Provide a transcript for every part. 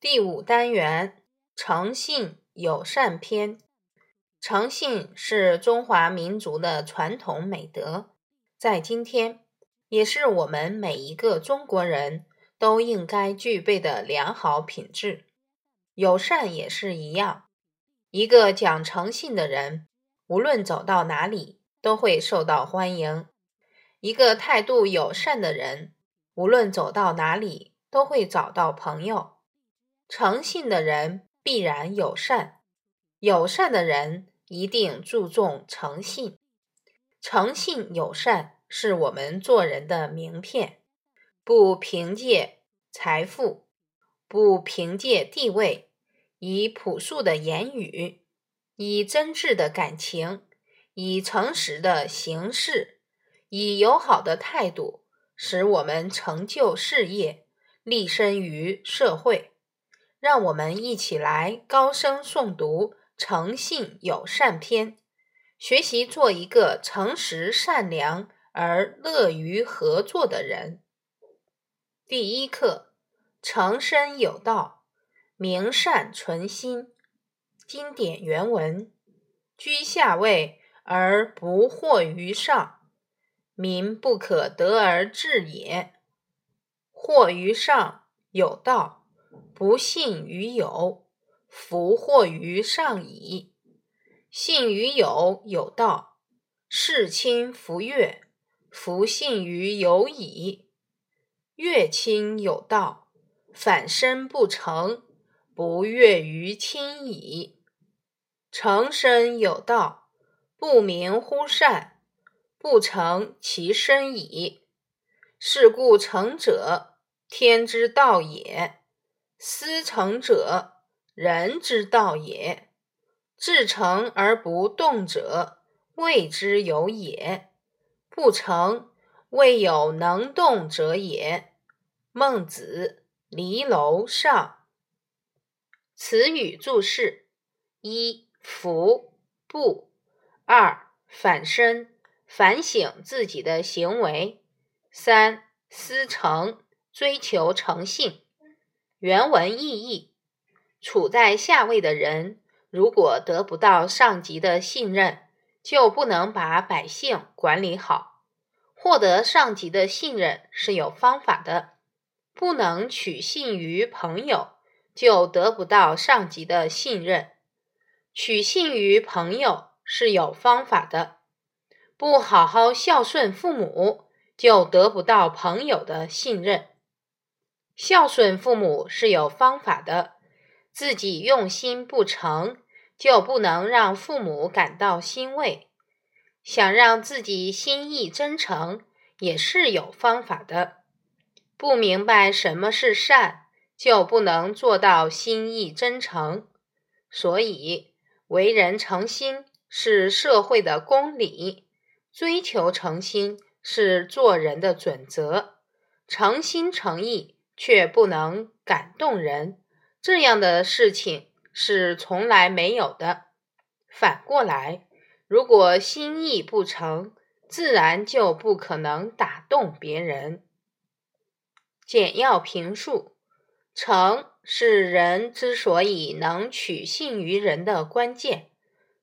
第五单元诚信友善篇。诚信是中华民族的传统美德，在今天也是我们每一个中国人都应该具备的良好品质。友善也是一样，一个讲诚信的人，无论走到哪里都会受到欢迎；一个态度友善的人，无论走到哪里都会找到朋友。诚信的人必然友善，友善的人一定注重诚信。诚信友善是我们做人的名片，不凭借财富，不凭借地位，以朴素的言语，以真挚的感情，以诚实的行事，以友好的态度，使我们成就事业，立身于社会。让我们一起来高声诵读《诚信友善篇》，学习做一个诚实、善良而乐于合作的人。第一课：诚身有道，明善存心。经典原文：居下位而不惑于上，民不可得而治也。惑于上有道。不信于有，福祸于上矣。信于有，有道；事亲弗悦，弗信于有矣。悦亲有道，反身不成，不悦于亲矣。诚身有道，不明乎善，不成其身矣。是故成者，天之道也。思诚者，人之道也；至诚而不动者，谓之有也。不诚，未有能动者也。孟子·离楼上。词语注释：一、服；不；二、反身，反省自己的行为；三、思诚，追求诚信。原文意义：处在下位的人，如果得不到上级的信任，就不能把百姓管理好。获得上级的信任是有方法的，不能取信于朋友，就得不到上级的信任。取信于朋友是有方法的，不好好孝顺父母，就得不到朋友的信任。孝顺父母是有方法的，自己用心不成就不能让父母感到欣慰。想让自己心意真诚也是有方法的，不明白什么是善，就不能做到心意真诚。所以，为人诚心是社会的公理，追求诚心是做人的准则，诚心诚意。却不能感动人，这样的事情是从来没有的。反过来，如果心意不诚，自然就不可能打动别人。简要评述：诚是人之所以能取信于人的关键，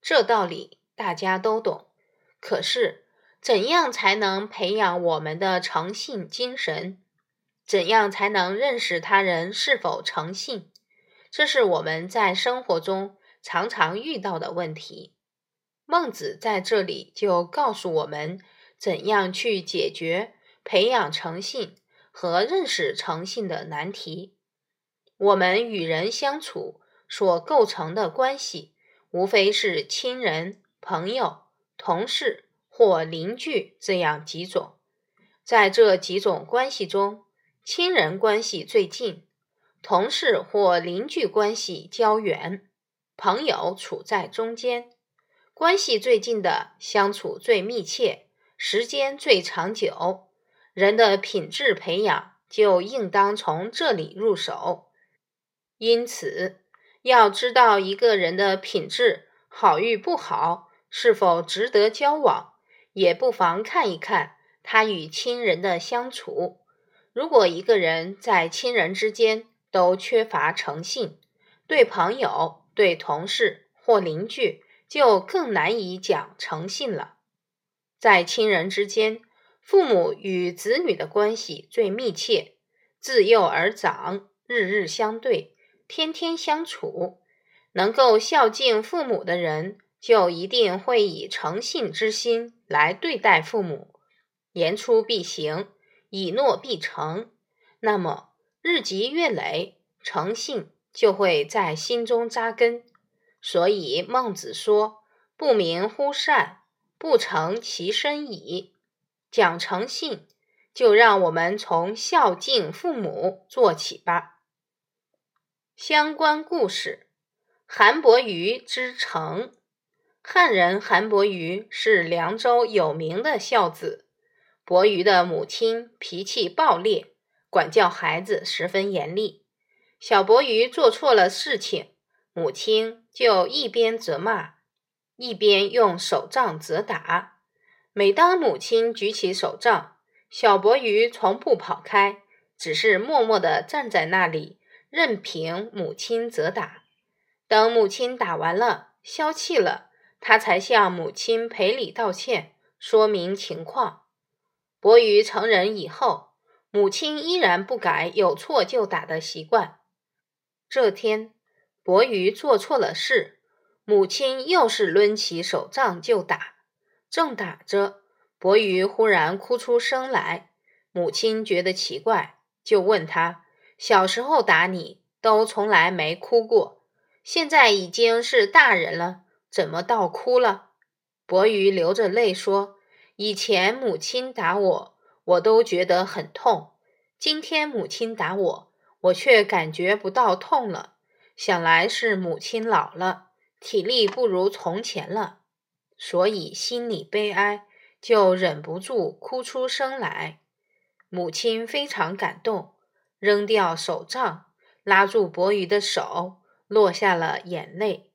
这道理大家都懂。可是，怎样才能培养我们的诚信精神？怎样才能认识他人是否诚信？这是我们在生活中常常遇到的问题。孟子在这里就告诉我们怎样去解决培养诚信和认识诚信的难题。我们与人相处所构成的关系，无非是亲人、朋友、同事或邻居这样几种。在这几种关系中，亲人关系最近，同事或邻居关系较远，朋友处在中间。关系最近的相处最密切，时间最长久。人的品质培养就应当从这里入手。因此，要知道一个人的品质好与不好，是否值得交往，也不妨看一看他与亲人的相处。如果一个人在亲人之间都缺乏诚信，对朋友、对同事或邻居就更难以讲诚信了。在亲人之间，父母与子女的关系最密切，自幼而长，日日相对，天天相处。能够孝敬父母的人，就一定会以诚信之心来对待父母，言出必行，以诺必成。那么日积月累，诚信就会在心中扎根。所以孟子说：“不明乎善，不成其身矣。”讲诚信，就让我们从孝敬父母做起吧。相关故事。韩伯瑜之诚。汉人韩伯瑜是凉州有名的孝子。伯瑜的母亲脾气暴烈，管教孩子十分严厉。小伯瑜做错了事情，母亲就一边责骂，一边用手杖责打。每当母亲举起手杖，小伯瑜从不跑开，只是默默地站在那里，任凭母亲责打。等母亲打完了，消气了，他才向母亲赔礼道歉，说明情况。伯鱼成人以后，母亲依然不改有错就打的习惯。这天，伯鱼做错了事，母亲又是抡起手杖就打。正打着，伯鱼忽然哭出声来。母亲觉得奇怪，就问他：“小时候打你，都从来没哭过。”现在已经是大人了，怎么倒哭了？伯鱼流着泪说：“以前母亲打我，我都觉得很痛；今天母亲打我，我却感觉不到痛了。想来是母亲老了，体力不如从前了，所以心里悲哀，就忍不住哭出声来。”母亲非常感动，扔掉手杖，拉住伯鱼的手。落下了眼泪。